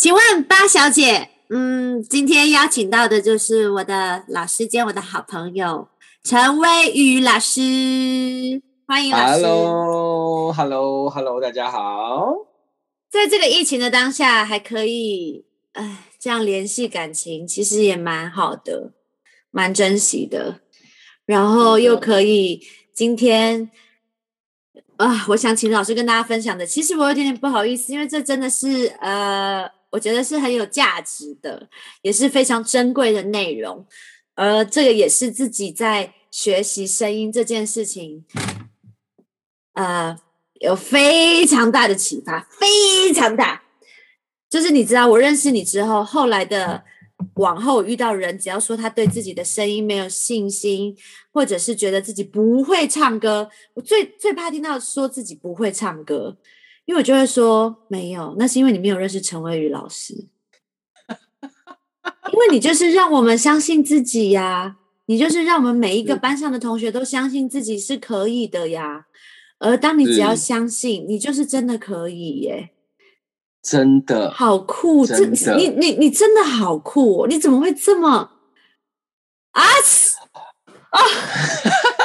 请问八小姐，嗯，今天邀请到的就是我的老师兼我的好朋友陈威宇老师，欢迎老师。Hello，Hello，Hello，大家好。在这个疫情的当下，还可以哎这样联系感情，其实也蛮好的，蛮珍惜的。然后又可以今天啊，我想请老师跟大家分享的，其实我有点点不好意思，因为这真的是呃，我觉得是很有价值的，也是非常珍贵的内容。而这个也是自己在学习声音这件事情，呃，有非常大的启发，非常大。就是你知道，我认识你之后，后来的往后遇到人，只要说他对自己的声音没有信心，或者是觉得自己不会唱歌，我最最怕听到说自己不会唱歌，因为我就会说没有，那是因为你没有认识陈伟宇老师，因为你就是让我们相信自己呀，你就是让我们每一个班上的同学都相信自己是可以的呀。而当你只要相信，你就是真的可以耶。真的，好酷！你你你真的好酷、哦！你怎么会这么啊嘶啊！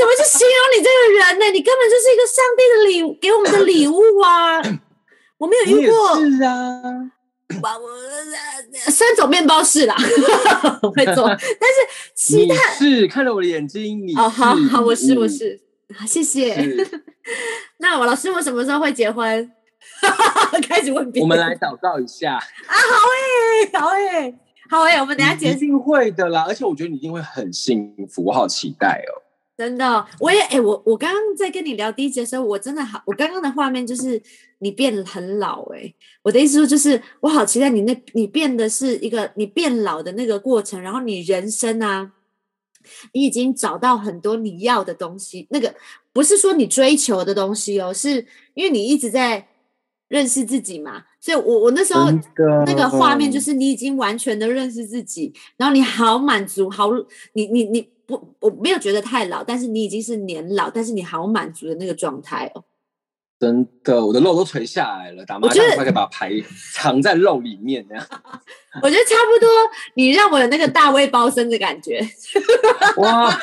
怎么去形容你这个人呢？你根本就是一个上帝的礼给我们的礼物啊！我没有你也遇过，是啊。哇我呃虽然走面包是啦，会做，但是其你他是看了我的眼睛，你哦，好好，我是我嗯是，好，谢谢。那我老师，我什么时候会结婚？开始问别人。我们来祷告一下，啊，好诶、好诶、好诶、我们等一下结一定会的啦。而且我觉得你一定会很幸福，我好期待哦。真的，我也哎、我我刚刚在跟你聊第一节的时候，我真的好，我刚刚的画面就是你变很老哎、我的意思说就是我好期待你那，你变的是一个你变老的那个过程，然后你人生啊，你已经找到很多你要的东西，那个不是说你追求的东西哦，是因为你一直在认识自己嘛，所以我我那时候那个画面就是你已经完全的认识自己，然后你好满足，好你你你不我没有觉得太老，但是你已经是年老，但是你好满足的那个状态哦。真的，我的肉都垂下来了，打麻将快可以把牌 藏在肉里面那样。我觉得差不多，你让我有那个大胃包身的感觉，哇，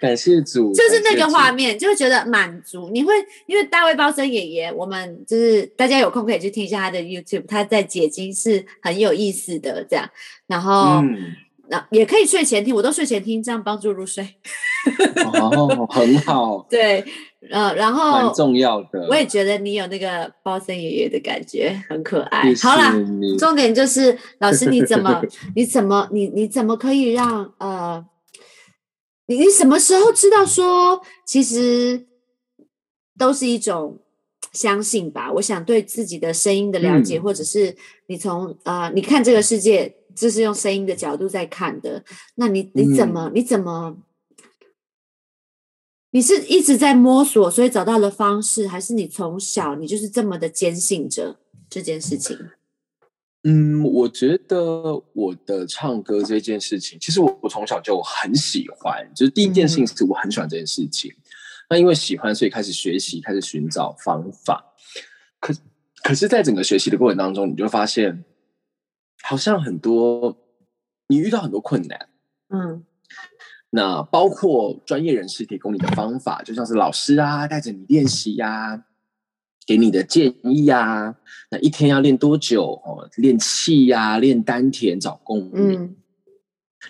感谢主，就是那个画面，就会觉得满足。你会因为大胃包身爷爷，我们就是大家有空可以去听一下他的 YouTube，他在解经是很有意思的这样，然后。嗯，那也可以睡前听，我都睡前听，这样帮助入睡。哦，很好，对，呃，然蛮后重要的。我也觉得你有那个包森爷爷的感觉，很可爱。好啦，重点就是老师你怎么你怎么你你怎么可以让呃，你你什么时候知道说其实都是一种相信吧？我想对自己的声音的了解，嗯或者是你从呃你看这个世界，就是用声音的角度在看的，那你你怎么、你怎么？你是一直在摸索，所以找到了方式，还是你从小你就是这么的坚信着这件事情？嗯，我觉得我的唱歌这件事情，其实我我从小就很喜欢，就是第一件事情是我很喜欢这件事情。那因为喜欢，所以开始学习，开始寻找方法。可可是，在整个学习的过程当中，你就发现，好像很多你遇到很多困难。嗯那包括专业人士提供你的方法，就像是老师啊带着你练习呀、给你的建议呀、那一天要练多久哦？练气呀、练丹田、找共鸣。嗯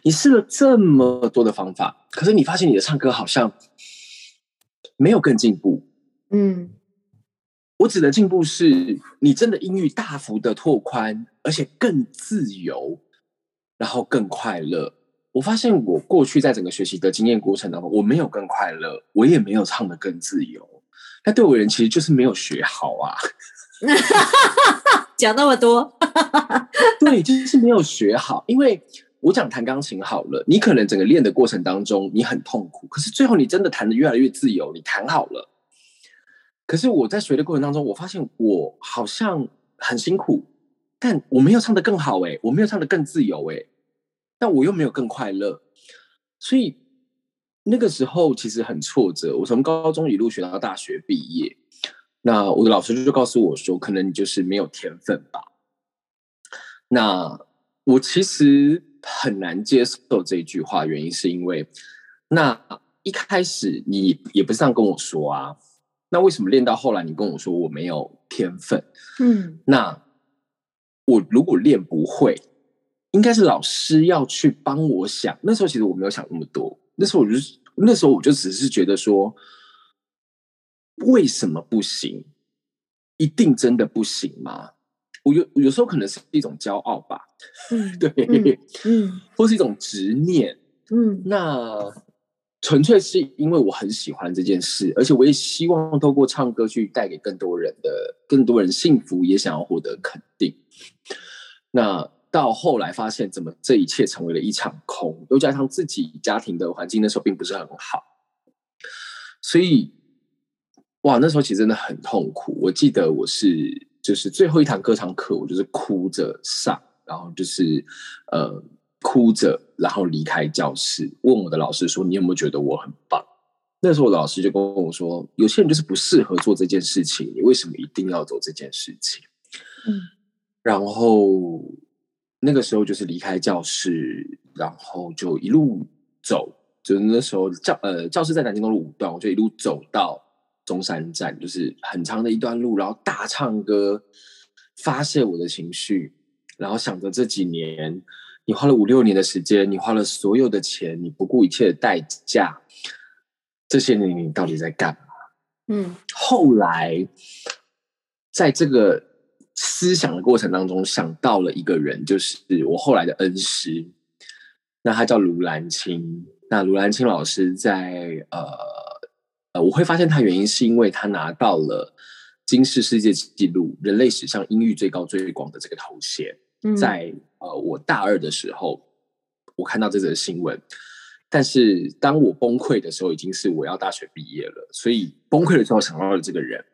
你试了这么多的方法，可是你发现你的唱歌好像没有更进步。嗯我指的进步是你真的音域大幅的拓宽，而且更自由，然后更快乐。我发现我过去在整个学习的经验过程当中，我没有更快乐，我也没有唱的更自由。那对我而言，其实就是没有学好啊。讲那么多，对，就是没有学好。因为我讲弹钢琴好了，你可能整个练的过程当中你很痛苦，可是最后你真的弹的越来越自由，你弹好了。可是我在学的过程当中，我发现我好像很辛苦，但我没有唱得更好诶、我没有唱得更自由诶、但我又没有更快乐，所以那个时候其实很挫折。我从高中一路学到大学毕业，那我的老师就告诉我说，可能你就是没有天分吧。那我其实很难接受这句话，原因是因为，那一开始你也不是这样跟我说啊，那为什么练到后来你跟我说我没有天分？嗯那我如果练不会，应该是老师要去帮我想。那时候其实我没有想那么多，那时候我就是那时候我就只是觉得说，为什么不行？一定真的不行吗？我有有时候可能是一种骄傲吧，嗯 对，嗯或是一种执念。嗯那纯粹是因为我很喜欢这件事，而且我也希望透过唱歌去带给更多人的更多人幸福，也想要获得肯定。那到后来发现，怎么这一切成为了一场空，又加上自己家庭的环境那时候并不是很好，所以哇，那时候其实真的很痛苦。我记得我是就是最后一堂歌唱课，我就是哭着上，然后就是呃哭着，然后离开教室，问我的老师说：“你有没有觉得我很棒？”那时候我老师就跟我说：“有些人就是不适合做这件事情，你为什么一定要做这件事情？”嗯然后那个时候就是离开教室，然后就一路走，就是那时候教呃教室在南京东路五段，我就一路走到中山站，就是很长的一段路，然后大唱歌，发泄我的情绪，然后想着这几年你花了五六年的时间，你花了所有的钱，你不顾一切的代价，这些年你到底在干嘛？嗯后来，在这个思想的过程当中，想到了一个人，就是我后来的恩师，那他叫卢兰青。那卢兰青老师在呃呃，我会发现他原因是因为他拿到了金氏世界纪录，人类史上音域最高最广的这个头衔。嗯，在呃我大二的时候，我看到这则新闻，但是当我崩溃的时候，已经是我要大学毕业了，所以崩溃的时候想到了这个人，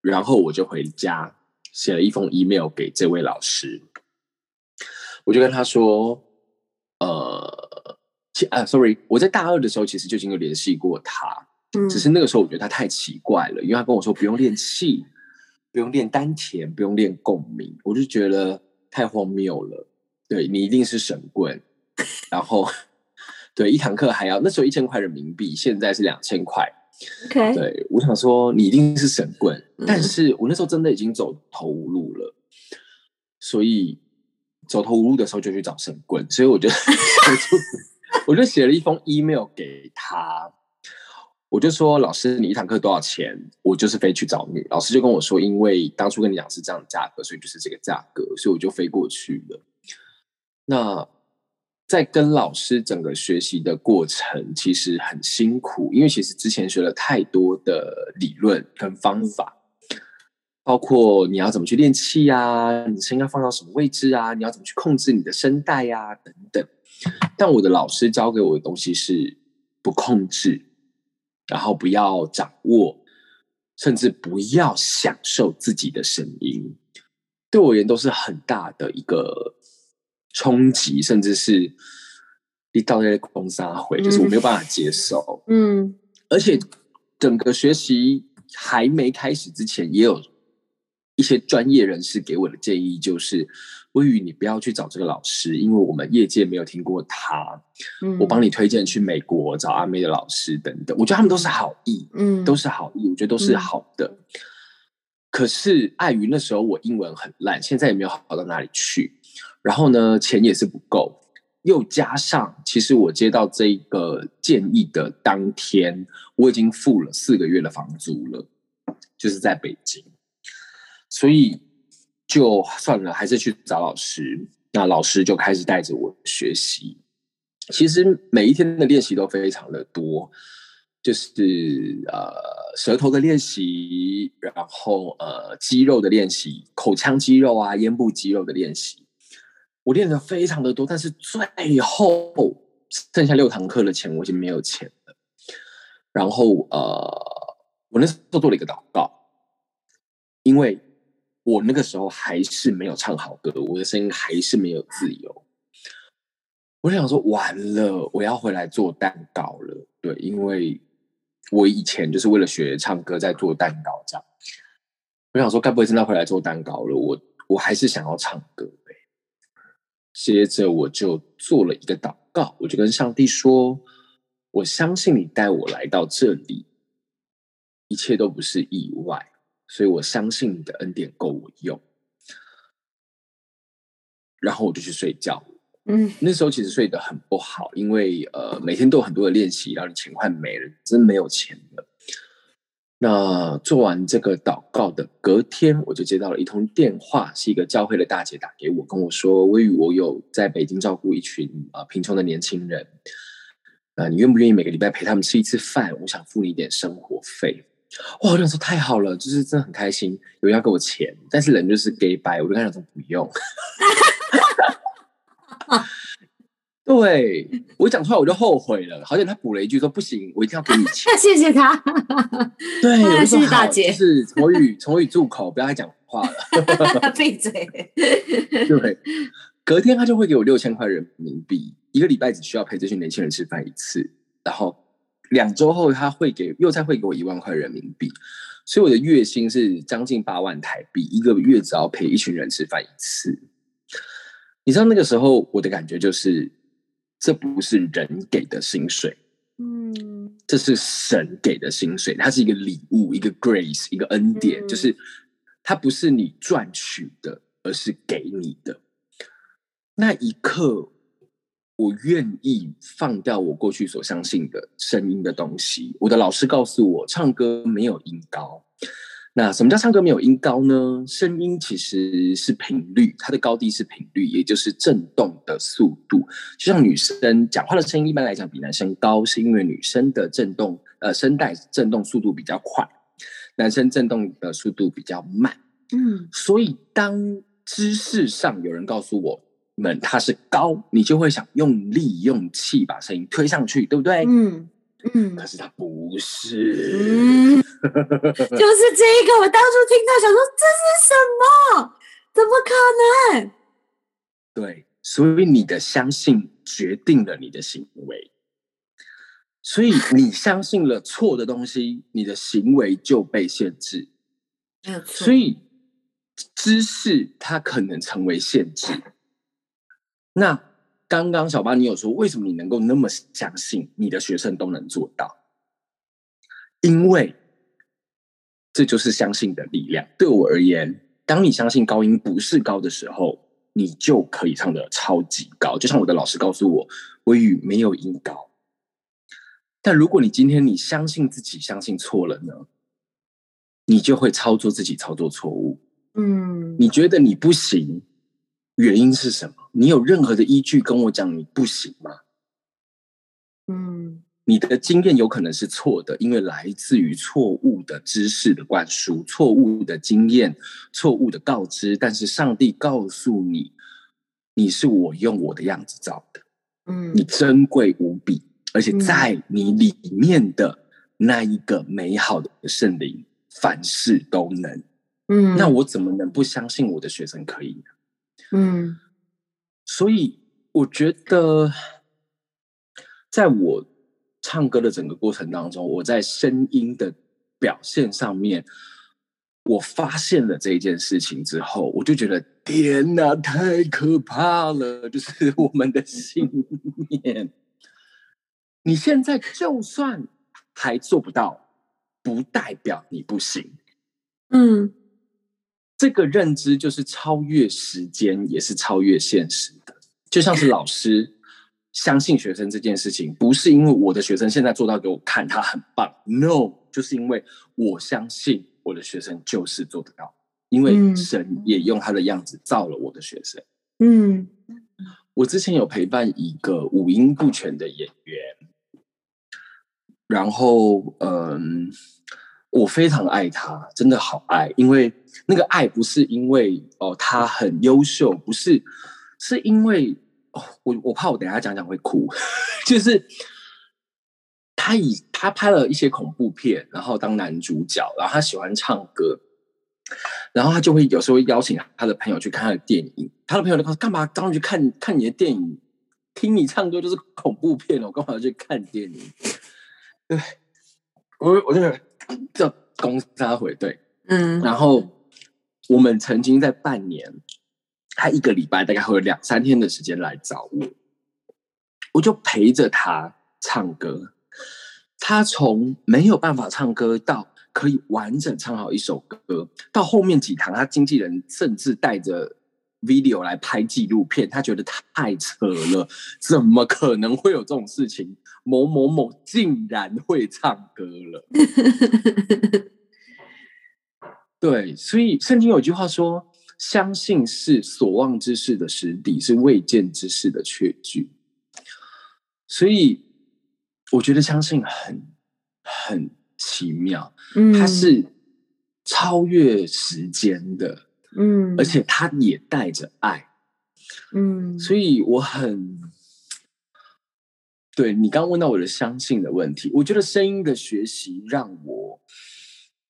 然后我就回家写了一封 email 给这位老师，我就跟他说，呃，其啊，sorry，我在大二的时候其实就已经有联系过他，嗯只是那个时候我觉得他太奇怪了，因为他跟我说不用练气，不用练丹田，不用练共鸣，我就觉得太荒谬了。对你一定是神棍，然后对一堂课还要那时候一千块人民币，现在是两千块。OK，对我想说你一定是神棍，嗯但是我那时候真的已经走投无路了，所以走投无路的时候就去找神棍，所以我就 我就 我就写了一封 email 给他，我就说老师你一堂课多少钱？我就是飞去找你。老师就跟我说，因为当初跟你讲是这样的价格，所以就是这个价格，所以我就飞过去了。那在跟老师整个学习的过程，其实很辛苦，因为其实之前学了太多的理论跟方法，包括你要怎么去练气啊，你声音要放到什么位置啊，你要怎么去控制你的声带呀、等等。但我的老师教给我的东西是不控制，然后不要掌握，甚至不要享受自己的声音，对我而言都是很大的一个冲击，甚至是一到那个空撒回，就是我没有办法接受。嗯。而且整个学习还没开始之前，也有一些专业人士给我的建议，就是微雨你不要去找这个老师，因为我们业界没有听过他。嗯，我帮你推荐去美国找阿妹的老师等等，我觉得他们都是好意，嗯都是好意，我觉得都是嗯好的。可是碍于那时候我英文很烂，现在也没有好到哪里去，然后呢，钱也是不够，又加上其实我接到这个建议的当天，我已经付了四个月的房租了，就是在北京，所以就算了，还是去找老师。那老师就开始带着我学习。其实每一天的练习都非常的多，就是呃舌头的练习，然后呃肌肉的练习，口腔肌肉啊、咽部肌肉的练习，我练的非常的多，但是最后剩下六堂课的钱我已经没有钱了。然后呃，我那时候做了一个祷告，因为我那个时候还是没有唱好歌，我的声音还是没有自由。我想说，完了，我要回来做蛋糕了。对，因为我以前就是为了学唱歌在做蛋糕这样。我想说，该不会真的回来做蛋糕了？我我还是想要唱歌呗。接着我就做了一个祷告，我就跟上帝说：“我相信你带我来到这里，一切都不是意外，所以我相信你的恩典够我用。”然后我就去睡觉。嗯，那时候其实睡得很不好，因为呃每天都有很多的练习，然后你钱快没了，真没有钱了。那做完这个祷告的隔天，我就接到了一通电话，是一个教会的大姐打给我，跟我说：“微雨，我有在北京照顾一群啊贫穷的年轻人，啊，你愿不愿意每个礼拜陪他们吃一次饭？我想付你一点生活费。”哇，我想说太好了，就是真的很开心，有人要给我钱，但是人就是 gay 白，我就跟他说不用。对我讲出来我就后悔了，好像他补了一句说不行，我一定要给你钱。谢谢他。对，谢谢大姐就是从语从语住口，不要再讲话了。闭嘴。对，隔天他就会给我六千块人民币，一个礼拜只需要陪这群年轻人吃饭一次，然后两周后他会给又再会给我一万块人民币，所以我的月薪是将近八万台币，一个月只要陪一群人吃饭一次。你知道那个时候我的感觉就是，这不是人给的薪水，嗯这是神给的薪水，它是一个礼物，一个 grace，一个恩典，嗯就是它不是你赚取的，而是给你的。那一刻，我愿意放掉我过去所相信的声音的东西。我的老师告诉我，唱歌没有音高。那什么叫唱歌没有音高呢？声音其实是频率，它的高低是频率，也就是震动的速度。就像女生讲话的声音，一般来讲比男生高，是因为女生的震动呃声带震动速度比较快，男生震动的速度比较慢。嗯所以当知识上有人告诉我们它是高，你就会想用力用气把声音推上去，对不对？嗯嗯可是它不是。嗯，就是这个。我当初听到想说这是什么？怎么可能？对，所以你的相信决定了你的行为。所以你相信了错的东西，你的行为就被限制。没有错。所以知识它可能成为限制。那刚刚小巴你有说，为什么你能够那么相信你的学生都能做到？因为这就是相信的力量。对我而言，当你相信高音不是高的时候，你就可以唱的超级高。就像我的老师告诉我，微语没有音高。但如果你今天你相信自己相信错了呢？你就会操作自己操作错误。嗯你觉得你不行，原因是什么？你有任何的依据跟我讲你不行吗？嗯你的经验有可能是错的，因为来自于错误的知识的灌输、错误的经验、错误的告知。但是上帝告诉你，你是我用我的样子造的，嗯你珍贵无比，而且嗯在你里面的那一个美好的圣灵，凡事都能。嗯，那我怎么能不相信我的学生可以呢？嗯所以我觉得，在我唱歌的整个过程当中，我在声音的表现上面，我发现了这一件事情之后，我就觉得天哪，太可怕了！就是我们的信念，你现在就算还做不到，不代表你不行。嗯这个认知就是超越时间，也是超越现实的。就像是老师相信学生这件事情，不是因为我的学生现在做到给我看，他很棒，no，就是因为我相信我的学生就是做得到，因为嗯神也用他的样子造了我的学生。嗯我之前有陪伴一个五音不全的演员，然后嗯，我非常爱他，真的好爱，因为那个爱不是因为哦他很优秀，不是，是因为我我怕我等下讲讲会哭，就是他以他拍了一些恐怖片，然后当男主角，然后他喜欢唱歌。然后他就会有时候会邀请他的朋友去看他的电影，他的朋友就说：“干嘛刚去看看你的电影？听你唱歌就是恐怖片哦，我干嘛要去看电影？” 对，我我就这公他回对，嗯然后我们曾经在半年，他一个礼拜大概会有两三天的时间来找我，我就陪着他唱歌。他从没有办法唱歌到可以完整唱好一首歌，到后面几堂，他经纪人甚至带着 video 来拍纪录片，他觉得太扯了，怎么可能会有这种事情？某某某竟然会唱歌了。对，所以圣经有句话说：“相信是所望之事的实底，是未见之事的确据。”所以我觉得相信很很奇妙，嗯，它是超越时间的，嗯，而且他也带着爱，嗯，所以我很对你刚问到我的相信的问题，我觉得声音的学习让我。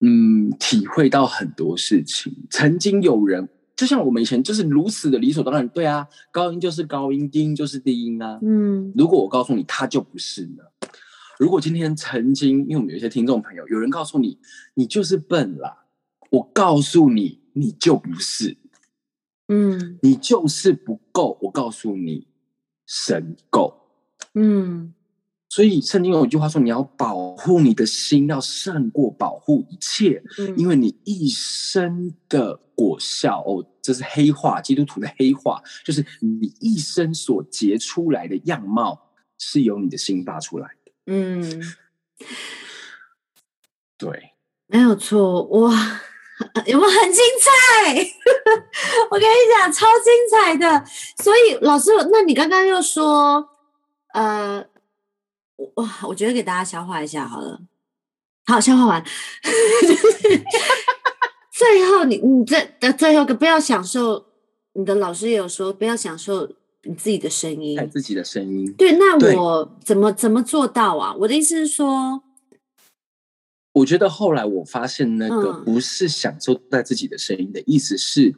嗯，体会到很多事情。曾经有人，就像我们以前就是如此的理所当然，对啊，高音就是高音，低音就是低音啊。嗯，如果我告诉你，他就不是呢。如果今天曾经，因为我们有一些听众朋友，有人告诉你，你就是笨啦，我告诉你，你就不是，嗯，你就是不够。我告诉你，神够。嗯。所以圣经有一句话说：“你要保护你的心，要胜过保护一切，因为你一生的果效哦，这是黑化，基督徒的黑化，就是你一生所结出来的样貌是由你的心发出来的。”嗯，对，没有错，哇，有没有很精彩？我跟你讲，超精彩的。所以老师，那你刚刚又说，呃。哇，我觉得给大家消化一下好了。好，消化完。最后，你你这的最后，不要享受。你的老师也有说，不要享受你自己的声音，自己的声音。对，那我怎么怎么做到啊？我的意思是说，我觉得后来我发现，那个不是享受在自己的声音的意思，是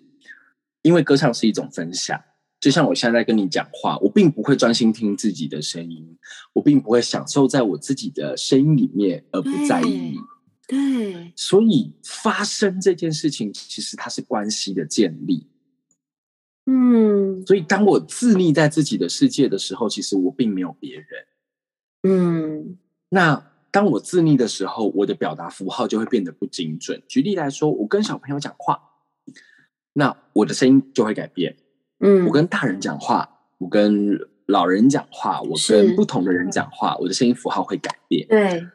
因为歌唱是一种分享。就像我现在在跟你讲话，我并不会专心听自己的声音，我并不会享受在我自己的声音里面，而不在意你。对，所以发生这件事情，其实它是关系的建立。嗯，所以当我自立在自己的世界的时候，其实我并没有别人。嗯，那当我自立的时候，我的表达符号就会变得不精准。举例来说，我跟小朋友讲话，那我的声音就会改变。嗯，我跟大人讲话，我跟老人讲话，我跟不同的人讲话，我的声音符号会改变。对，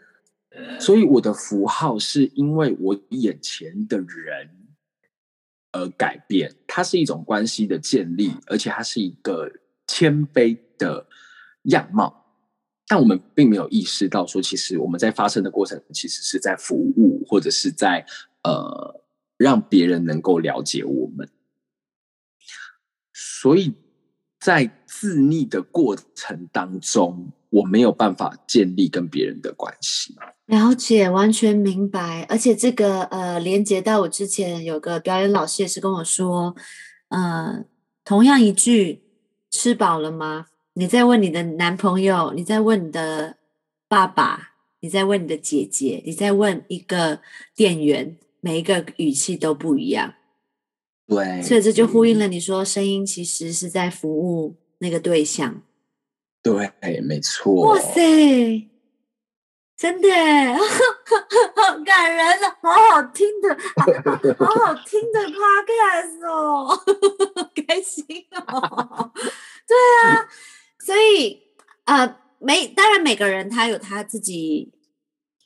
所以我的符号是因为我眼前的人而改变，它是一种关系的建立，而且它是一个谦卑的样貌。但我们并没有意识到，说其实我们在发生的过程，其实是在服务，或者是在呃让别人能够了解我们。所以在自立的过程当中，我没有办法建立跟别人的关系。了解，完全明白。而且这个呃，连接到我之前有个表演老师也是跟我说，呃，同样一句“吃饱了吗？”你在问你的男朋友，你在问你的爸爸，你在问你的姐姐，你在问一个店员，每一个语气都不一样。对，所以这就呼应了你说，声音其实是在服务那个对象。对，没错。哇塞，真的，好感人啊，好好听的，好好听的 podcast 哦，开心哦。对啊，所以呃，每当然每个人他有他自己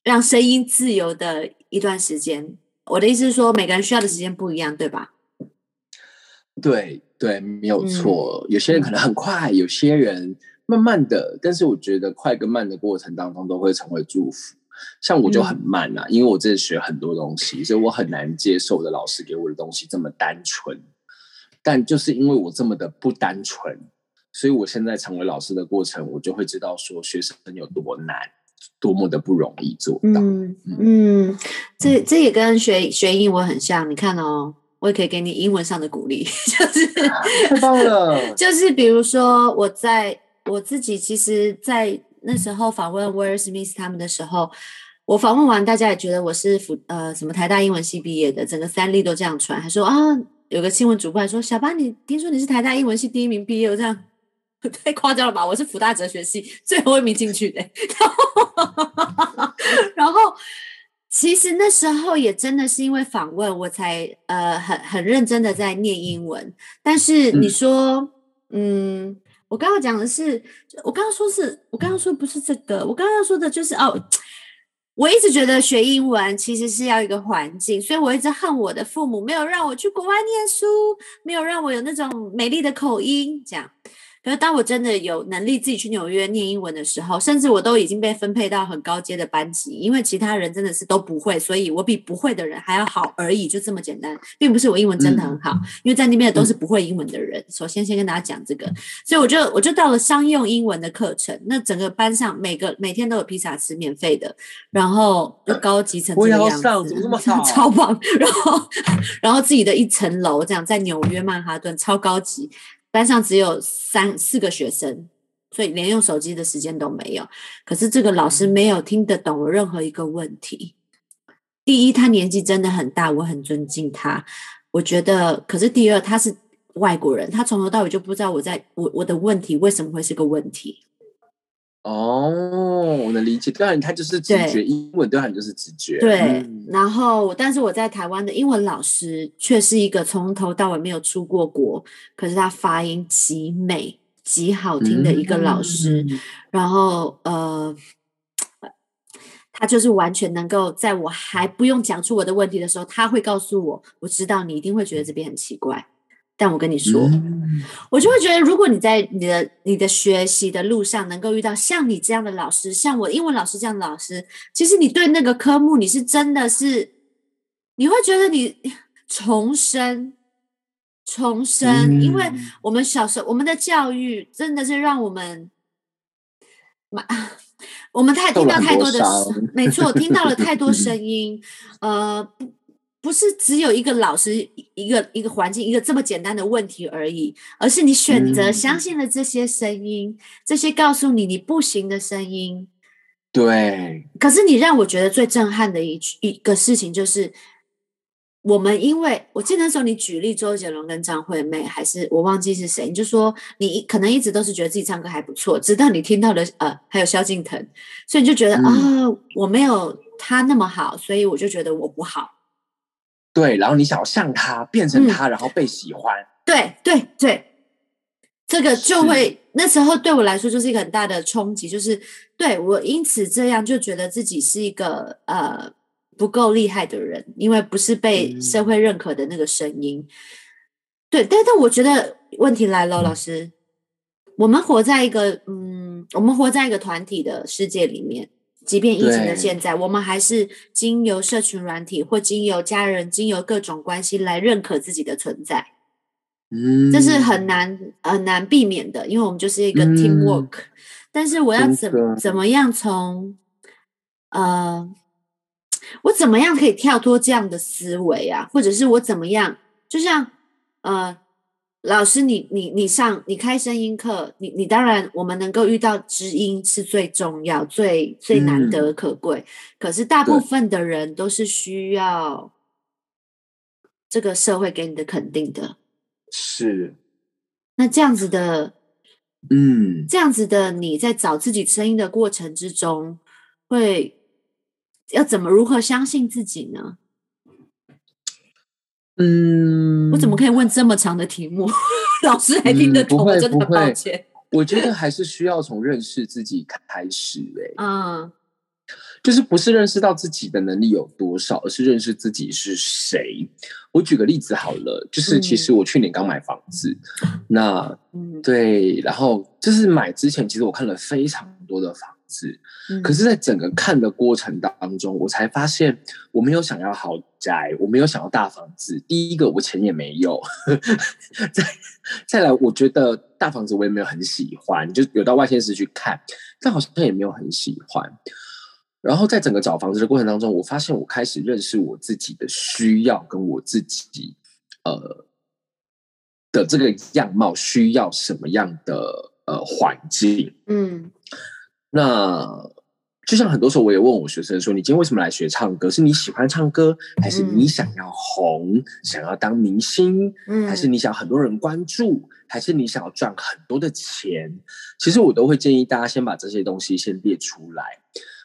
让声音自由的一段时间。我的意思是说，每个人需要的时间不一样，对吧？对对，没有错。有些人可能很快，有些人慢慢的。但是我觉得快跟慢的过程当中都会成为祝福。像我就很慢啊，因为我真的学很多东西，所以我很难接受我的老师给我的东西这么单纯。但就是因为我这么的不单纯，所以我现在成为老师的过程，我就会知道说学生有多难，多么的不容易做到。嗯嗯，这这也跟学学英文很像。你看哦。我也可以给你英文上的鼓励，就是太棒了。就是比如说，我在我自己其实，在那时候访问威尔史密斯他们的时候，我访问完，大家也觉得我是辅呃什么台大英文系毕业的，整个三立都这样传，还说啊，有个新闻主播还说小巴，你听说你是台大英文系第一名毕业，我这样 太夸张了吧？我是福大哲学系 最后一名进去的，然后其实那时候也真的是因为访问，我才呃很很认真的在念英文。但是你说，嗯，我刚刚讲的是，我刚刚说是我刚刚说不是这个，我刚刚说的就是哦。我一直觉得学英文其实是要一个环境，所以我一直恨我的父母没有让我去国外念书，没有让我有那种美丽的口音，这样。可是当我真的有能力自己去纽约念英文的时候，甚至我都已经被分配到很高阶的班级，因为其他人真的是都不会，所以我比不会的人还要好而已，就这么简单，并不是我英文真的很好，因为在那边的都是不会英文的人。首先先跟大家讲这个，所以我就我就到了商用英文的课程，那整个班上每个每天都有披萨吃，免费的，然后高级层这个样子，超棒，然后 然后自己的一层楼这样在纽约曼哈顿超高级。班上只有三四个学生，所以连用手机的时间都没有。可是这个老师没有听得懂我任何一个问题。第一，他年纪真的很大，我很尊敬他。我觉得，可是第二，他是外国人，他从头到尾就不知道我在我我的问题为什么会是个问题。哦，我能理解。当然，他就是直觉，英文当然就是直觉。对，然后，但是我在台湾的英文老师却是一个从头到尾没有出过国，可是他发音极美、极好听的一个老师。然后，呃，他就是完全能够在我还不用讲出我的问题的时候，他会告诉我：“我知道你一定会觉得这边很奇怪。”但我跟你说，我就会觉得，如果你在你的你的学习的路上能够遇到像你这样的老师，像我英文老师这样的老师，其实你对那个科目你是真的是，你会觉得你重生，重生，因为我们小时候我们的教育真的是让我们，我们太听到太多的，没错，听到了太多 声音，呃。不是只有一个老师、一个一个环境、一个这么简单的问题而已，而是你选择相信了这些声音，这些告诉你你不行的声音。对。可是你让我觉得最震撼的一一个事情就是，我们因为我记得那时候你举例周杰伦跟张惠妹，还是我忘记是谁，你就说你可能一直都是觉得自己唱歌还不错，直到你听到了呃还有萧敬腾，所以你就觉得啊我没有他那么好，所以我就觉得我不好。对，然后你想要像他，变成他，然后被喜欢。对对对，这个就会那时候对我来说就是一个很大的冲击，就是对我因此这样就觉得自己是一个呃不够厉害的人，因为不是被社会认可的那个声音。对，但但我觉得问题来了，老师，我们活在一个嗯，我们活在一个团体的世界里面。即便疫情的现在，我们还是经由社群软体或经由家人、经由各种关系来认可自己的存在。嗯，这是很难很难避免的，因为我们就是一个 team work。但是我要怎怎么样从呃，我怎么样可以跳脱这样的思维啊？或者是我怎么样？就像呃。老师，你你你上你开声音课，你你当然我们能够遇到知音是最重要、最最难得可贵。可是大部分的人都是需要这个社会给你的肯定的。是。那这样子的，嗯，这样子的你在找自己声音的过程之中，会要怎么如何相信自己呢？嗯，我怎么可以问这么长的题目？老师还听得懂？我真的很抱歉。我觉得还是需要从认识自己开始。哎，嗯，就是不是认识到自己的能力有多少，而是认识自己是谁。我举个例子好了，就是其实我去年刚买房子，那对，然后就是买之前，其实我看了非常多的房。是，可是，在整个看的过程当中，我才发现我没有想要豪宅，我没有想要大房子。第一个，我钱也没有；再再来，我觉得大房子我也没有很喜欢，就有到外县市去看，但好像也没有很喜欢。然后，在整个找房子的过程当中，我发现我开始认识我自己的需要，跟我自己呃的这个样貌需要什么样的呃环境，嗯。那就像很多时候我也问我学生说：“你今天为什么来学唱歌？是你喜欢唱歌，还是你想要红，想要当明星，还是你想很多人关注，还是你想要赚很多的钱？”其实我都会建议大家先把这些东西先列出来。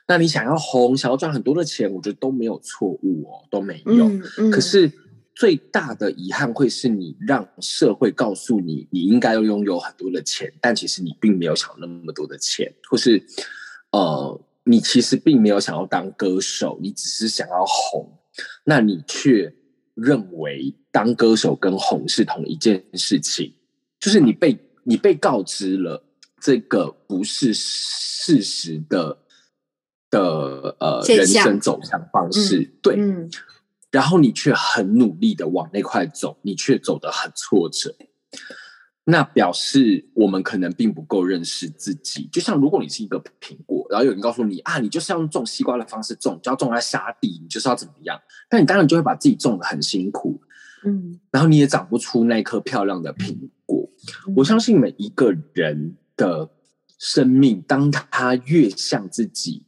那你想要红，想要赚很多的钱，我觉得都没有错误哦，都没有。可是最大的遗憾会是你让社会告诉你你应该要拥有很多的钱，但其实你并没有想那么多的钱，或是呃，你其实并没有想要当歌手，你只是想要红，那你却认为当歌手跟红是同一件事情，就是你被你被告知了这个不是事实的。的呃，人生走向方式。对，然后你却很努力的往那块走，你却走得很挫折，那表示我们可能并不够认识自己。就像如果你是一个苹果，然后有人告诉你啊，你就是要用种西瓜的方式种，就要种在沙地，你就是要怎么样？那你当然就会把自己种的很辛苦，嗯，然后你也长不出那颗漂亮的苹果。我相信每一个人的生命，当他越像自己。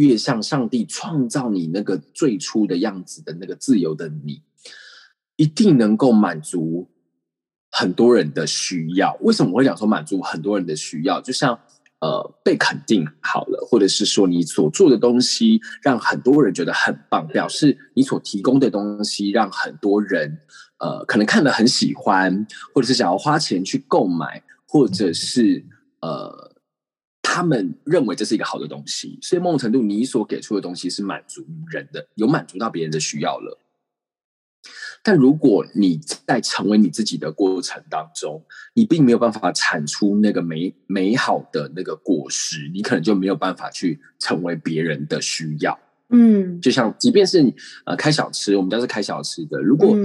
越像上帝创造你那个最初的样子的那个自由的你，一定能够满足很多人的需要。为什么我会讲说满足很多人的需要？就像呃被肯定好了，或者是说你所做的东西让很多人觉得很棒，表示你所提供的东西让很多人呃可能看得很喜欢，或者是想要花钱去购买，或者是呃。他们认为这是一个好的东西，所以某种程度，你所给出的东西是满足人的，有满足到别人的需要了。但如果你在成为你自己的过程当中，你并没有办法产出那个美美好的那个果实，你可能就没有办法去成为别人的需要。嗯，就像即便是你呃开小吃，我们家是开小吃的，如果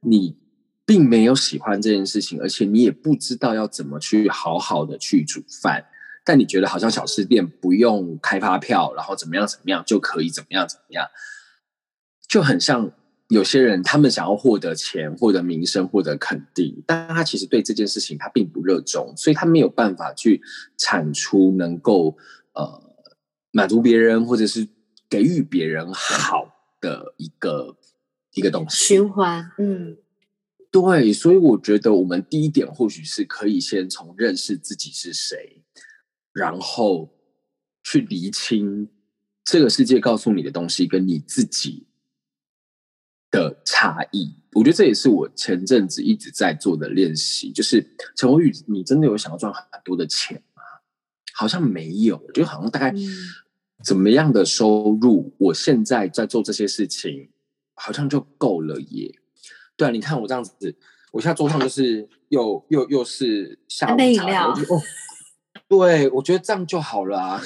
你并没有喜欢这件事情，而且你也不知道要怎么去好好的去煮饭。但你觉得好像小吃店不用开发票，然后怎么样怎么样就可以怎么样怎么样，就很像有些人他们想要获得钱、获得名声、获得肯定，但他其实对这件事情他并不热衷，所以他没有办法去产出能够呃满足别人或者是给予别人好的一个一个东西循环。嗯，对，所以我觉得我们第一点或许是可以先从认识自己是谁。然后去厘清这个世界告诉你的东西跟你自己的差异，我觉得这也是我前阵子一直在做的练习。就是陈伟宇，你真的有想要赚很多的钱吗？好像没有，就好像大概怎么样的收入，我现在在做这些事情，好像就够了耶。对啊，你看我这样子，我现在桌上就是又又又是下午茶，哦。对，我觉得这样就好了啊。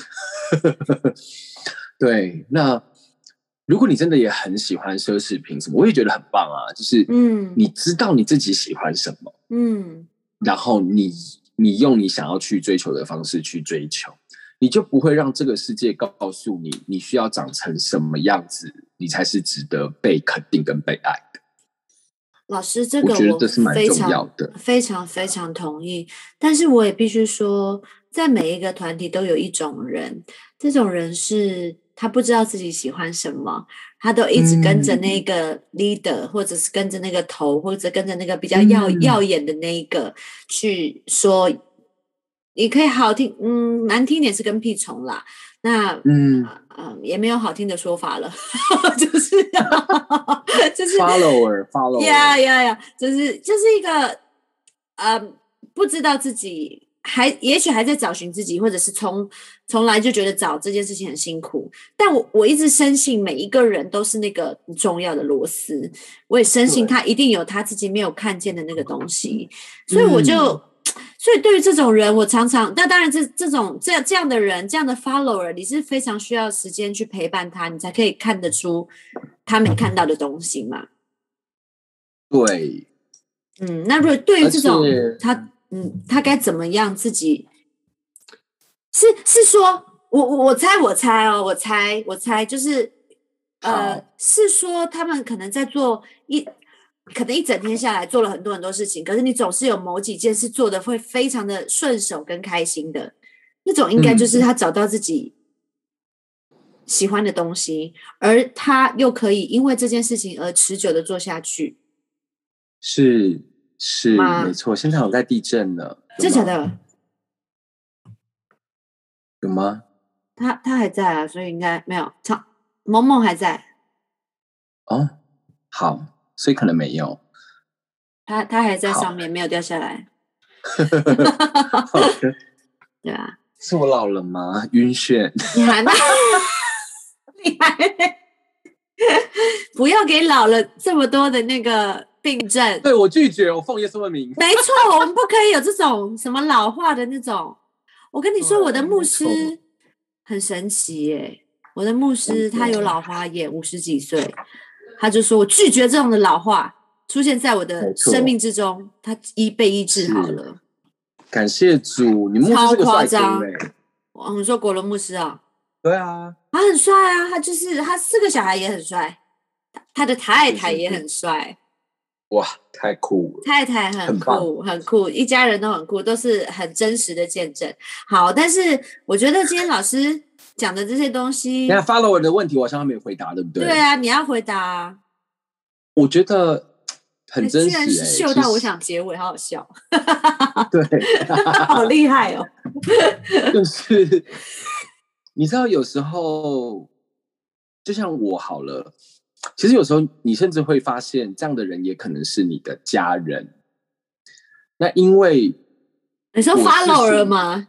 对，那如果你真的也很喜欢奢侈品什么，我也觉得很棒啊。就是，嗯，你知道你自己喜欢什么，嗯，然后你你用你想要去追求的方式去追求，你就不会让这个世界告诉你你需要长成什么样子，你才是值得被肯定跟被爱的。老师，这个我这是蛮重要的非常非常同意，但是我也必须说。在每一个团体都有一种人，这种人是他不知道自己喜欢什么，他都一直跟着那个 leader，或者是跟着那个头，或者跟着那个比较耀耀眼的那一个去说。你可以好听，嗯，难听点是跟屁虫啦。那嗯嗯，也没有好听的说法了，就是就是 follower follower，呀呀呀，就是就是一个呃，不知道自己。还也许还在找寻自己，或者是从从来就觉得找这件事情很辛苦。但我我一直深信每一个人都是那个重要的螺丝，我也深信他一定有他自己没有看见的那个东西。所以我就，所以对于这种人，我常常，那当然这这种这这样的人，这样的 follower，你是非常需要时间去陪伴他，你才可以看得出他没看到的东西嘛。对，嗯，那如果对于这种他。嗯，他该怎么样？自己是是说，我我猜我猜哦，我猜我猜，就是呃，是说他们可能在做一，可能一整天下来做了很多很多事情，可是你总是有某几件事做的会非常的顺手跟开心的，那种应该就是他找到自己喜欢的东西，而他又可以因为这件事情而持久的做下去。是是没错，现在有在地震呢，有真假吗？的？有吗？他他还在啊，所以应该没有。唱萌萌还在，哦，好，所以可能没有。他他还在上面，没有掉下来。对啊，是我老了吗？晕眩。你还没，你还没，不要给老了这么多的那个病症。对我拒绝，我奉耶稣的名。没错，我们不可以有这种什么老化的那种。我跟你说，我的牧师很神奇耶、我的牧师他有老花眼，五十几岁，他就说我拒绝这种的老化出现在我的生命之中，他医被医治好了。感谢主，你牧师超是个帅哥夸张哎。我们说果伦牧师啊，对啊，他很帅啊，他就是他四个小孩也很帅，他他的太太也很帅。哇，太酷了。太太很酷，很酷，一家人都很酷，都是很真实的见证。好，但是我觉得今天老师讲的这些东西等一，下 follow 我的问题，我好像还没有回答，对不对？对啊，你要回答啊。我觉得很哎真实哎、居然是嗅到，我想结尾，好好笑，对，好厉害哦。就是你知道，有时候就像我好了，其实有时候你甚至会发现，这样的人也可能是你的家人。那因为你说我是 follow 了吗？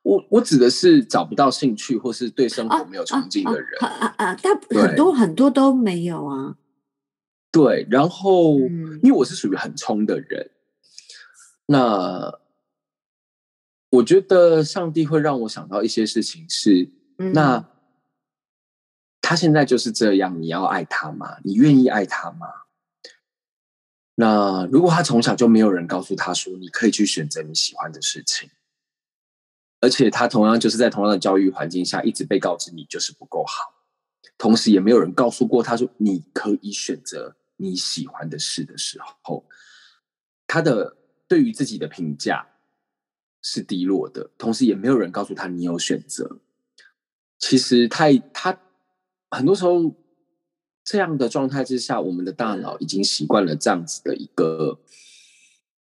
我我指的是找不到兴趣或是对生活啊没有憧憬的人，啊啊啊！但很多很多都没有啊。对。然后，嗯因为我是属于很冲的人，那我觉得上帝会让我想到一些事情是，嗯那他现在就是这样，你要爱他吗？你愿意爱他吗？那如果他从小就没有人告诉他说，你可以去选择你喜欢的事情，而且他同样就是在同样的教育环境下，一直被告知你就是不够好，同时也没有人告诉过他说你可以选择你喜欢的事的时候，他的对于自己的评价是低落的，同时也没有人告诉他你有选择。其实他他很多时候这样的状态之下，我们的大脑已经习惯了这样子的一个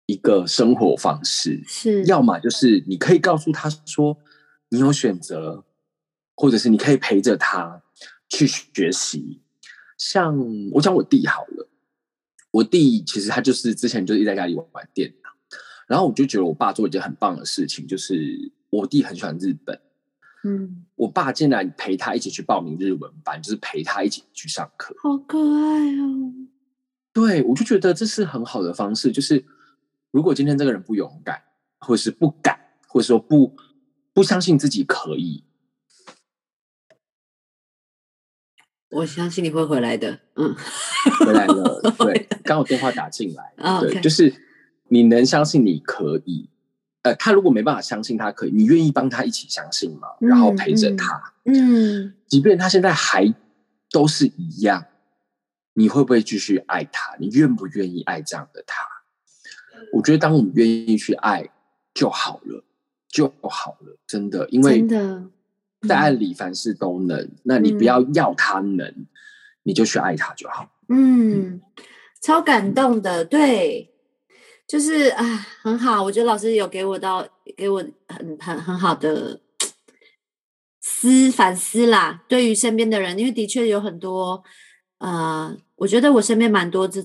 一个生活方式，是要么就是你可以告诉他说你有选择，或者是你可以陪着他去学习。像我讲我弟好了，我弟其实他就是之前就一直在家里玩电脑，然后我就觉得我爸做一件很棒的事情，就是我弟很喜欢日本，嗯，我爸竟然陪他一起去报名日文班，就是陪他一起去上课。好可爱哦。对我就觉得这是很好的方式，就是如果今天这个人不勇敢，或是不敢，或者说不不相信自己可以，我相信你会回来的。嗯，回来了，对，刚好电话打进来，啊对就是你能相信你可以，呃，他如果没办法相信他可以，你愿意帮他一起相信吗？然后陪着他，嗯，即便他现在还都是一样，你会不会继续爱他？你愿不愿意爱这样的他？我觉得，当我们愿意去爱就好了，就好了，真的，因为真的在爱嗯里凡事都能。那你不要要他能，你就去爱他就好。嗯，超感动的，对，就是啊，很好，我觉得老师有给我到给我很很很好的思反思啦。对于身边的人，因为的确有很多，呃，我觉得我身边蛮多这。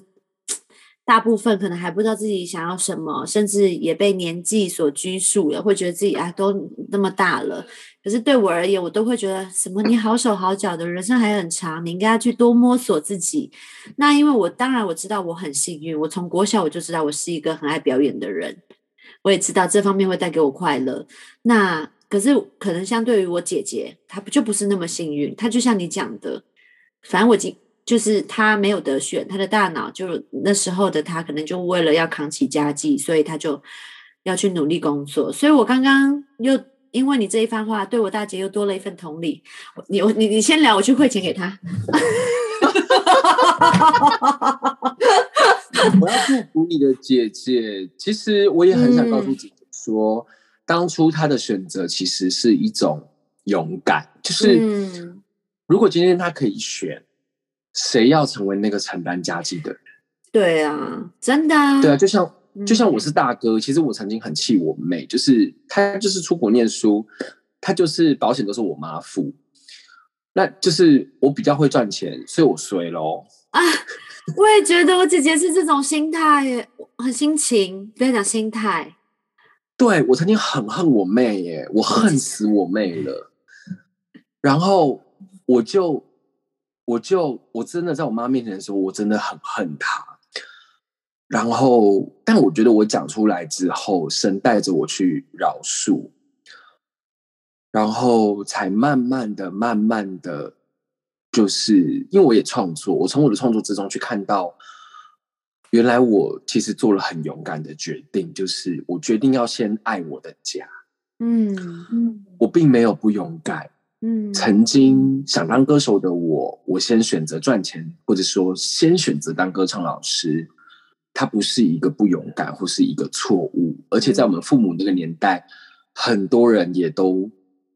大部分可能还不知道自己想要什么，甚至也被年纪所拘束了，会觉得自己啊都那么大了。可是对我而言，我都会觉得什么你好手好脚的人生还很长，你应该要去多摸索自己。那因为我当然我知道我很幸运，我从国小我就知道我是一个很爱表演的人，我也知道这方面会带给我快乐。那可是可能相对于我姐姐，她不就不是那么幸运，她就像你讲的，反正我已经就是他没有得选，他的大脑就那时候的他可能就为了要扛起家计，所以他就要去努力工作。所以我刚刚又因为你这一番话，对我大姐又多了一份同理。你我你你先聊，我去汇钱给她。我要祝福你的姐姐。其实我也很想告诉姐姐说，当初她的选择其实是一种勇敢。就是嗯如果今天她可以选，谁要成为那个承担家计的人？对啊，真的啊，对啊，就像嗯就像我是大哥，其实我曾经很气我妹，就是她就是出国念书，她就是保险都是我妈付，那就是我比较会赚钱，所以我衰喽。啊，我也觉得我姐姐是这种心态耶，很心情，不要讲心态，对我曾经很恨我妹耶，我恨死我妹了。然后我就我就我真的在我妈面前的时候，我真的很恨她。然后，但我觉得我讲出来之后，神带着我去饶恕，然后才慢慢的、慢慢的，就是因为我也创作，我从我的创作之中去看到，原来我其实做了很勇敢的决定，就是我决定要先爱我的家，嗯嗯我并没有不勇敢。嗯，曾经想当歌手的我，我先选择赚钱，或者说先选择当歌唱老师，它不是一个不勇敢或是一个错误，而且在我们父母那个年代，很多人也都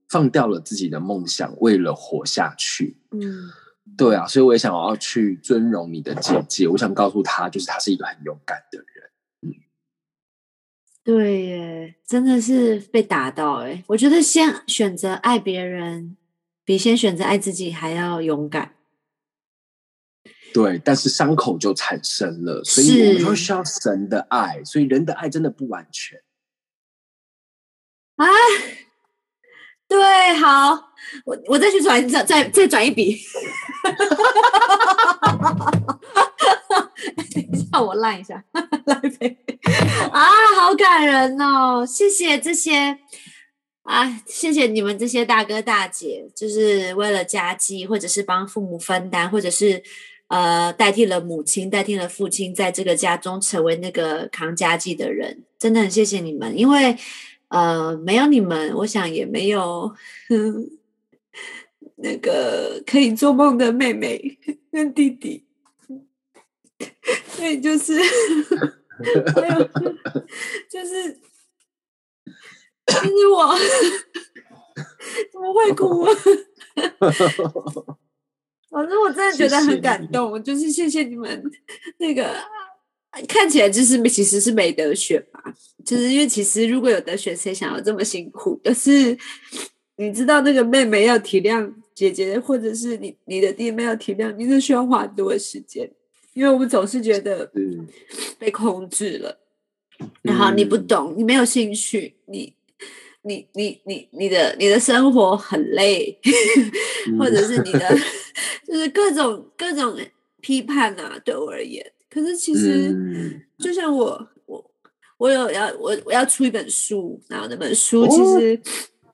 放掉了自己的梦想，为了活下去。嗯对啊，所以我也想要去尊荣你的姐姐，我想告诉她，就是她是一个很勇敢的人。对耶，真的是被打到哎！我觉得先选择爱别人，比先选择爱自己还要勇敢。对，但是伤口就产生了，所以我们需要神的爱，所以人的爱真的不完全。啊，对，好，我我再去转再再再转一笔。等一下，我烂一下，来呗。啊，好感人哦！谢谢这些啊，谢谢你们这些大哥大姐，就是为了家计，或者是帮父母分担，或者是呃代替了母亲，代替了父亲，在这个家中成为那个扛家计的人，真的很谢谢你们，因为呃没有你们，我想也没有那个可以做梦的妹妹跟弟弟，所以就是 还有就是 是我 怎么会哭？啊？反正我真的觉得很感动，就是谢谢你们。那个看起来就是其实是没得选嘛，就是因为其实如果有得选，谁想要这么辛苦？就是你知道那个妹妹要体谅姐姐，或者是你你的弟妹要体谅，你是需要花很多的时间，因为我们总是觉得嗯，被控制了，然后你不嗯懂，你没有兴趣，你你你你你的你的生活很累，或者是你的 就是各种各种批判啊，对我而言，可是其实嗯。就像我我我有要我我要出一本书，然后那本书其哦实、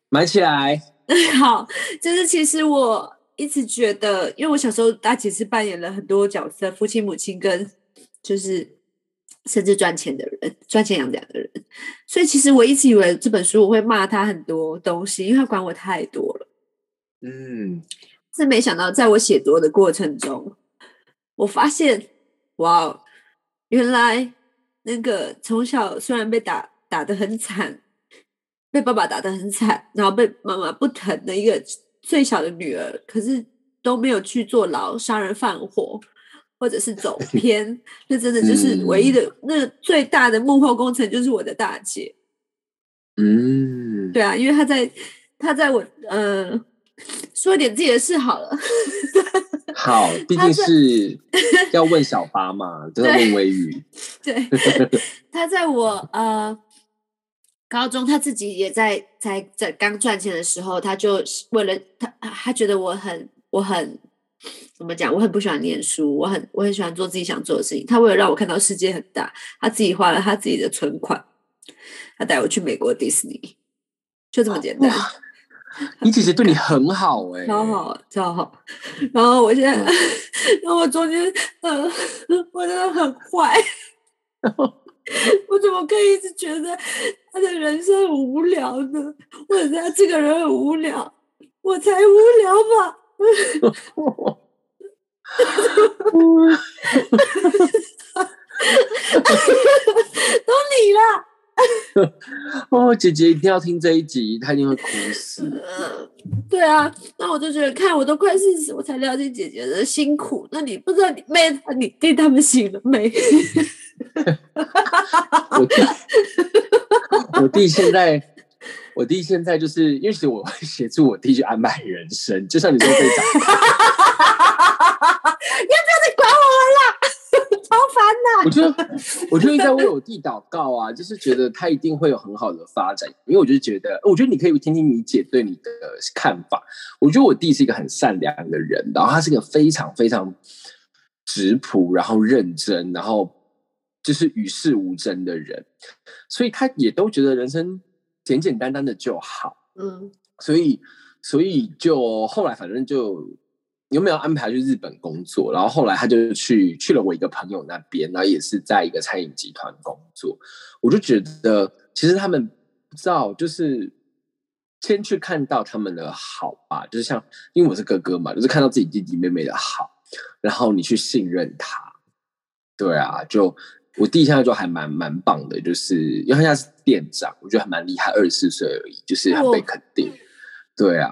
买起来，好，就是其实我一直觉得，因为我小时候大姐是扮演了很多角色，父亲、母亲跟就是甚至赚钱的人，赚钱养家的人，所以其实我一直以为这本书我会骂他很多东西，因为他管我太多了。嗯，是没想到，在我写作的过程中，我发现，哇，哦，原来那个从小虽然被打打得很惨，被爸爸打得很惨，然后被妈妈不疼的一个最小的女儿，可是都没有去坐牢、杀人放火，或者是走 偏，那真的就是唯一的、那最大的幕后工程，就是我的大姐。嗯，对啊，因为她在，她在我呃，说一点自己的事好了。好，毕竟是 要问小八嘛，就是问微雨，对，他在我呃高中，他自己也在在在刚赚钱的时候，他就为了他他觉得我很我很怎么讲，我很不喜欢念书，我很我很喜欢做自己想做的事情。他为了让我看到世界很大，他自己花了他自己的存款，他带我去美国迪士尼，就这么简单。你姐姐对你很好哎、超好，超好。然后我现在，然后我中间，呃，我真的很坏。我怎么可以一直觉得他的人生很无聊呢？或者是他这个人很无聊？我才无聊吧？都你了！哦，姐姐一定要听这一集，她一定会哭死。呃，对啊，那我就觉得，看我都快四十，我才了解姐姐的辛苦。那你不知道你妹、你弟他们醒了没？我弟，我弟现在，我弟现在就是因为其实我会协助我弟去安排人生，就像你说队长，要不要再管我了啦？超烦的。我就我就一直在为我弟祷告啊，就是觉得他一定会有很好的发展，因为我就觉得，我觉得你可以听听你姐对你的看法。我觉得我弟是一个很善良的人，然后他是一个非常非常质朴，然后认真，然后就是与世无争的人，所以他也都觉得人生简简单单的就好。嗯，所以，所以就后来反正就有没有安排去日本工作，然后后来他就去去了我一个朋友那边，然后也是在一个餐饮集团工作。我就觉得其实他们不知道，就是先去看到他们的好吧，就是像因为我是哥哥嘛，就是看到自己弟弟妹妹的好，然后你去信任他。对啊，就我弟现在就还蛮蛮棒的，就是因为他现在是店长，我觉得还蛮厉害，二十四岁而已，就是很被肯定。对啊，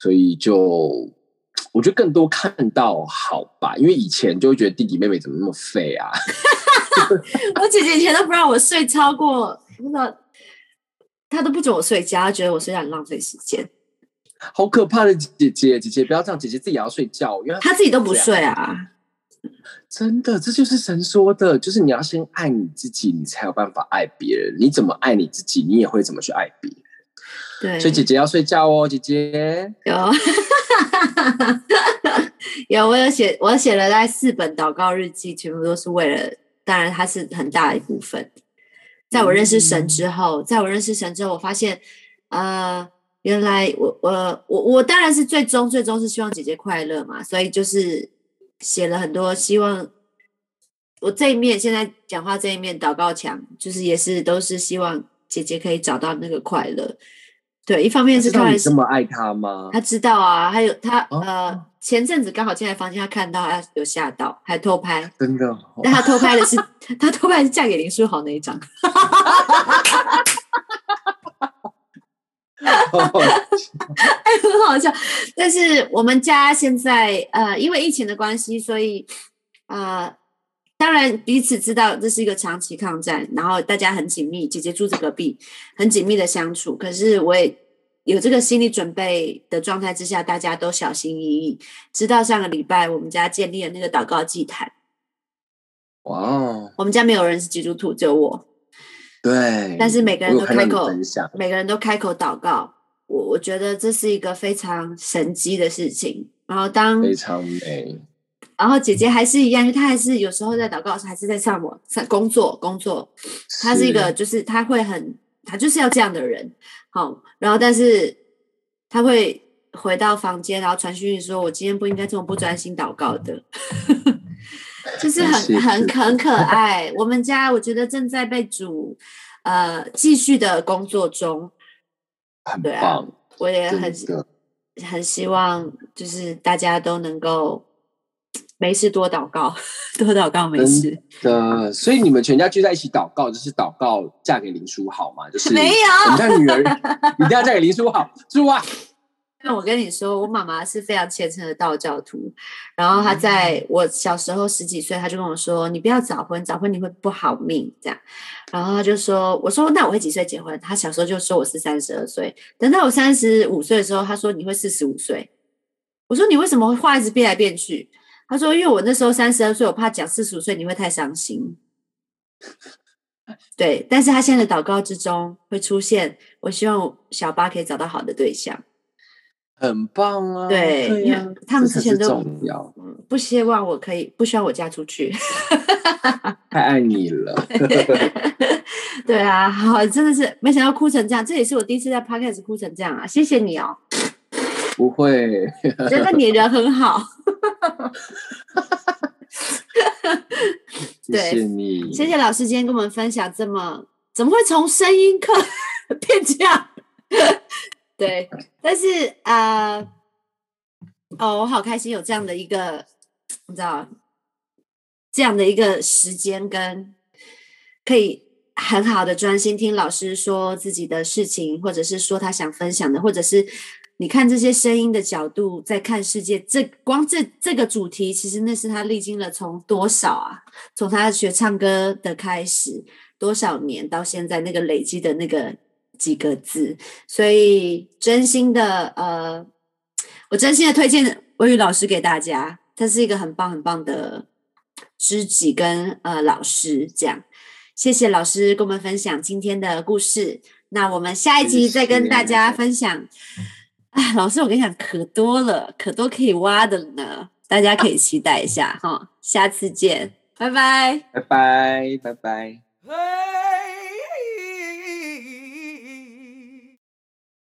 所以就我觉得更多看到好吧，因为以前就会觉得弟弟妹妹怎么那么废啊，我姐姐以前都不让我睡超过，不知道她都不准我睡觉，她觉得我睡觉很浪费时间，好可怕的姐姐，姐姐不要这样，姐姐自己也要睡觉，因为她自己都不睡啊。真的，这就是神说的，就是你要先爱你自己，你才有办法爱别人。你怎么爱你自己，你也会怎么去爱别人。对，所以姐姐要睡觉哦，姐姐。有，有，我有写，我写了在四本祷告日记，全部都是为了，当然它是很大的一部分。在我认识神之后，在我认识神之后，我发现，呃，原来我我我我当然是最终最终是希望姐姐快乐嘛，所以就是写了很多希望。我这一面现在讲话这一面祷告墙，就是也是都是希望姐姐可以找到那个快乐。对，一方面是知道你当然是这么爱他吗？他知道啊，还有他、哦呃，前阵子刚好进来房间，他看到，他有吓到，还偷拍。真的哦，但他偷拍的是 他偷拍的是嫁给林书豪那一张，很好笑。但是我们家现在呃，因为疫情的关系，所以呃，当然彼此知道这是一个长期抗战，然后大家很紧密，姐姐住在隔壁，很紧密的相处。可是我也有这个心理准备的状态之下，大家都小心翼翼。直到上个礼拜，我们家建立了那个祷告祭坛。哇哦，我们家没有人是基督徒，只有我。对。但是每个人都开口，每个人都开口祷告，我我觉得这是一个非常神奇的事情。然后当非常美。然后姐姐还是一样，因为她还是有时候在祷告的时候，还是在上网上工作工作。她是一个，就是她会很，她就是要这样的人。好，然后但是她会回到房间，然后传讯息说：“我今天不应该这么不专心祷告的。”就是很很很可爱。我们家我觉得正在被主呃继续的工作中，很棒，我也很。很希望就是大家都能够没事多祷告，多祷告没事。的，所以你们全家聚在一起祷告，就是祷告嫁给林书豪嘛？就是没有我们家女儿一定要嫁给林书豪，住啊！那我跟你说，我妈妈是非常虔诚的道教徒，然后她嗯在我小时候十几岁，她就跟我说：“你不要早婚，早婚你会不好命。”这样，然后她就说：“我说那我会几岁结婚？”她小时候就说我是三十二岁，等到我三十五岁的时候，她说你会四十五岁。我说你为什么话一直变来变去？她说因为我那时候三十二岁，我怕讲四十五岁你会太伤心。对，但是她现在的祷告之中会出现，我希望小八可以找到好的对象。很棒啊！对因为，他们之前都重要，嗯，不希望我可以，不希望我嫁出去。太爱你了。对啊，好，真的是没想到哭成这样，这也是我第一次在 podcast 哭成这样啊！谢谢你哦，不会，我觉得你人很好。谢对谢你，谢谢老师今天跟我们分享这么，怎么会从声音课变这样？对，但是呃，哦，我好开心有这样的一个，你知道，这样的一个时间跟可以很好的专心听老师说自己的事情，或者是说他想分享的，或者是你看这些声音的角度在看世界。这光这这个主题，其实那是他历经了从多少啊？从他学唱歌的开始，多少年到现在那个累积的那个几个字。所以真心的，呃，我真心的推荐文宇老师给大家，他是一个很棒很棒的知己跟呃老师，这样。谢谢老师跟我们分享今天的故事。那我们下一集再跟大家分享。哎，老师，我跟你讲，可多了，可多可以挖的呢，大家可以期待一下哈。下次见，拜拜，拜拜，拜拜。